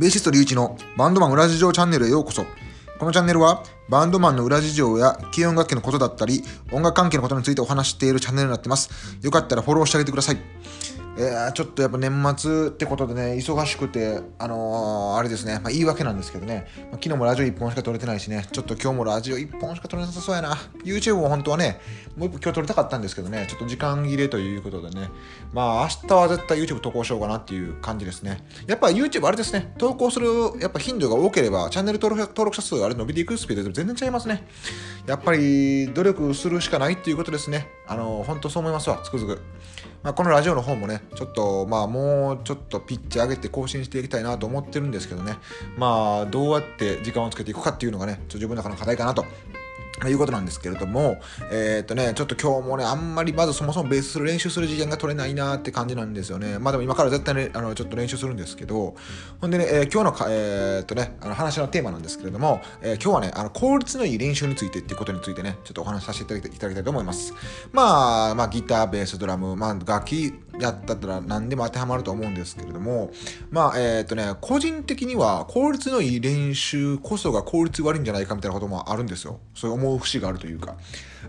ベーシスト隆一のバンドマン裏事情チャンネルへようこそ。このチャンネルはバンドマンの裏事情や軽音楽器のことだったり、音楽関係のことについてお話しているチャンネルになってます。よかったらフォローしてあげてください。えー、ちょっとやっぱ年末ってことでね、忙しくて、あのー、あれですね、まあ、言い訳なんですけどね、まあ、昨日もラジオ1本しか撮れてないしね、ちょっと今日もラジオ1本しか撮れなさそうやな。YouTube も本当はね、もう1本今日撮りたかったんですけどね、ちょっと時間切れということでね、まあ明日は絶対 YouTube 投稿しようかなっていう感じですね。やっぱ YouTube あれですね、投稿するやっぱ頻度が多ければ、チャンネル登録登録者数あれ伸びていくスピードで全然違いますね。やっぱり努力するしかないっていうことですね。あの、本当そう思いますわ、つくづく。まあ、このラジオの方もね、ちょっと、まあ、もうちょっとピッチ上げて更新していきたいなと思ってるんですけどね、まあ、どうやって時間をつけていくかっていうのがね、ちょっと自分の中の課題かなということなんですけれども、えー、っとね、ちょっと今日もね、あんまりまずそもそもベースする練習する時間が取れないなって感じなんですよね。まあでも今から絶対ね、あのちょっと練習するんですけど、ほんでね、えー、今日のか、えー、っとね、あの話のテーマなんですけれども、え今日はね、あの効率のいい練習についてっていうことについてね、ちょっとお話しさせていただきたいと思います。まあ、まあ、ギター、ベース、ドラム、まあ、楽器やったら何でも当てはまると思うんですけれども、まあ、えっとね、個人的には効率のいい練習こそが効率悪いんじゃないかみたいなこともあるんですよ。そういう思う節があるというか。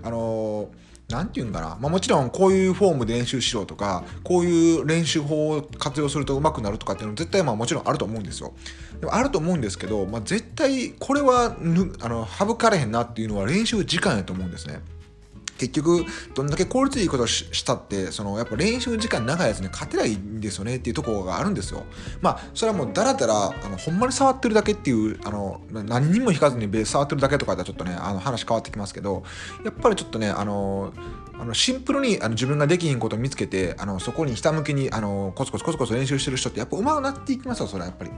あの何て言うんかな、まあ、もちろんこういうフォームで練習しろとかこういう練習法を活用すると上手くなるとかっていうのは絶対まあもちろんあると思うんですよでもあると思うんですけど、まあ、絶対これはあの省かれへんなっていうのは練習時間やと思うんですね結局どんだけ効率いいことをしたってそのやっぱ練習時間長いやつに勝てないんですよねっていうところがあるんですよ。まあそれはもうだらだらあのほんまに触ってるだけっていうあの何にも引かずにベース触ってるだけとかではちょっとねあの話変わってきますけどやっぱりちょっとねあのあのシンプルにあの自分ができひんことを見つけてあのそこにひたむきにあのコツコツコツコツ練習してる人ってやっぱ上手くなっていきますよそれはやっぱり。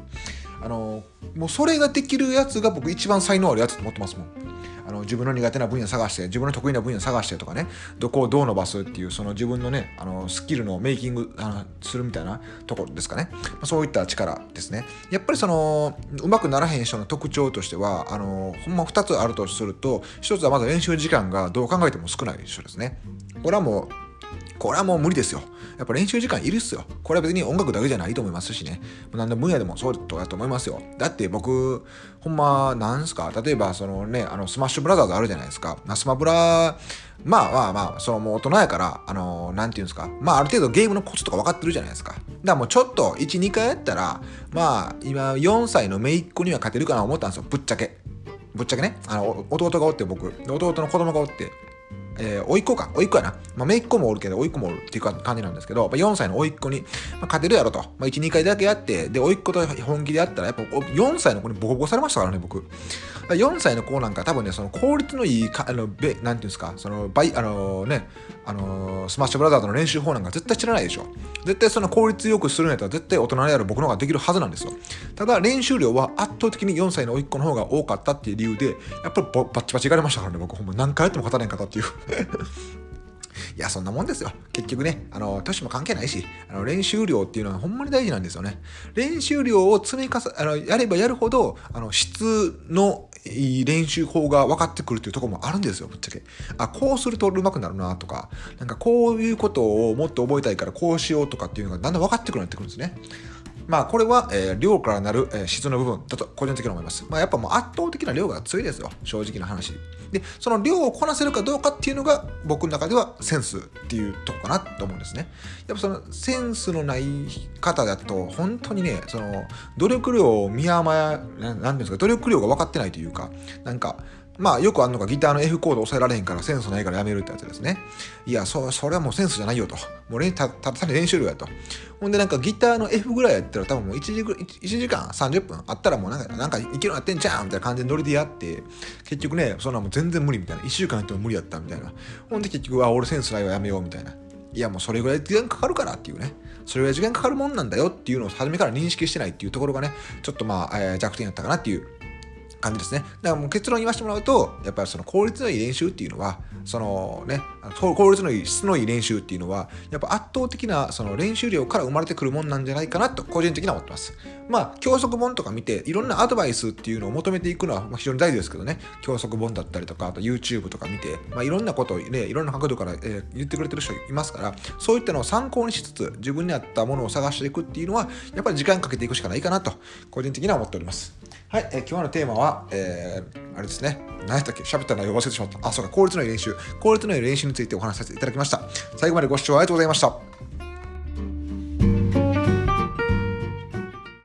あのもうそれができるやつが僕一番才能あるやつと思ってますもん。の自分の苦手な分野探して自分の得意な分野探してとかね。どこをどう伸ばすっていうその自分のねあのスキルのメイキングあのするみたいなところですかね、まあ、そういった力ですね。やっぱりそのうまくならへん人の特徴としてはあのほんま2つあるとすると1つはまず練習時間がどう考えても少ない人ですね。これはもうこれはもう無理ですよ。やっぱ練習時間いるっすよ。これは別に音楽だけじゃないと思いますしね。何でも分野でもそうだと思いますよ。だって僕、ほんま、なんすか、例えばそのね、あの、スマッシュブラザーズあるじゃないですか。スマブラ、まあまあまあ、そのもう大人やから、あの、なんていうんですか？まあある程度ゲームのコツとか分かってるじゃないですか。だからもうちょっと1、2回やったら、まあ今4歳の姪っ子には勝てるかな思ったんですよ。ぶっちゃけ。ぶっちゃけね。あの、弟がおって僕、弟の子供がおって、えー、甥っ子か、甥っ子やな。まあ、姪っ子もおるけど、甥っ子もおるっていう感じなんですけど、まあ、4歳の甥っ子に、まあ、勝てるやろと。まあ、1、2回だけやって、で、甥っ子と本気でやったら、やっぱ4歳の子にボコボコされましたからね、僕。4歳の子なんか多分ね、その効率のいいか、あの、べ、なんていうんですか、その、バイ、あのね、あのスマッシュブラザーズの練習法なんか絶対知らないでしょ。絶対その効率よくするんやったら絶対大人である僕の方ができるはずなんですよ。ただ練習量は圧倒的に4歳の甥っ子の方が多かったっていう理由で、やっぱりバッチバチいかれましたからね、僕ほんま何回やっても勝たないんかったっていういや、そんなもんですよ。結局ね、あの、年も関係ないし、あの、練習量っていうのはほんまに大事なんですよね。練習量を積み重ね、あの、やればやるほど、あの、質のいい練習法が分かってくるっていうとこもあるんですよ、ぶっちゃけ。あ、こうすると上手くなるなとか、なんかこういうことをもっと覚えたいからこうしようとかっていうのがだんだん分かってくるようになってくるんですね。まあこれは、えー、量からなる、えー、質の部分だと個人的に思います。まあやっぱもう圧倒的な量が強いですよ。正直な話。で、その量をこなせるかどうかっていうのが僕の中ではセンスっていうとこかなと思うんですね。やっぱそのセンスのない方だと本当にね、その努力量を見余や、なんていうんですか、努力量が分かってないというか、なんかまあよくあるのがギターの F コード押さえられへんからセンスないからやめるってやつですね。いや、そそれはもうセンスじゃないよと。もうたただ練習量やと。ほんでなんかギターの F ぐらいやったら多分もう1時 ,1 時間30分あったらもうなんかなんかいけるようなってんじゃんみたいな感じでノリでやって結局ね、そんなもう全然無理みたいな。1週間やっても無理やったみたいな。ほんで結局、あ、俺センスないわやめようみたいな。いやもうそれぐらい時間かかるからっていうね。それぐらい時間かかるもんなんだよっていうのを初めから認識してないっていうところがね、ちょっとまあ、えー、弱点やったかなっていう感じですね。だからもう結論言わせてもらうと、やっぱりその効率のいい練習っていうのは、そのね、効率のいい、質のいい練習っていうのは、やっぱ圧倒的なその練習量から生まれてくるもんなんじゃないかなと、個人的には思ってます。まあ、教則本とか見て、いろんなアドバイスっていうのを求めていくのは非常に大事ですけどね、教則本だったりとか、あと YouTube とか見て、まあ、いろんなことをね、いろんな角度から、え、言ってくれてる人いますから、そういったのを参考にしつつ、自分に合ったものを探していくっていうのは、やっぱり時間かけていくしかないかなと、個人的には思っております。はい、えー、今日のテーマは、えー、あれですね、何やったっけ？喋った内容忘れてしまった。あ、そうか、効率のいい練習。効率のいい練習についてお話しさせていただきました。最後までご視聴ありがとうございました。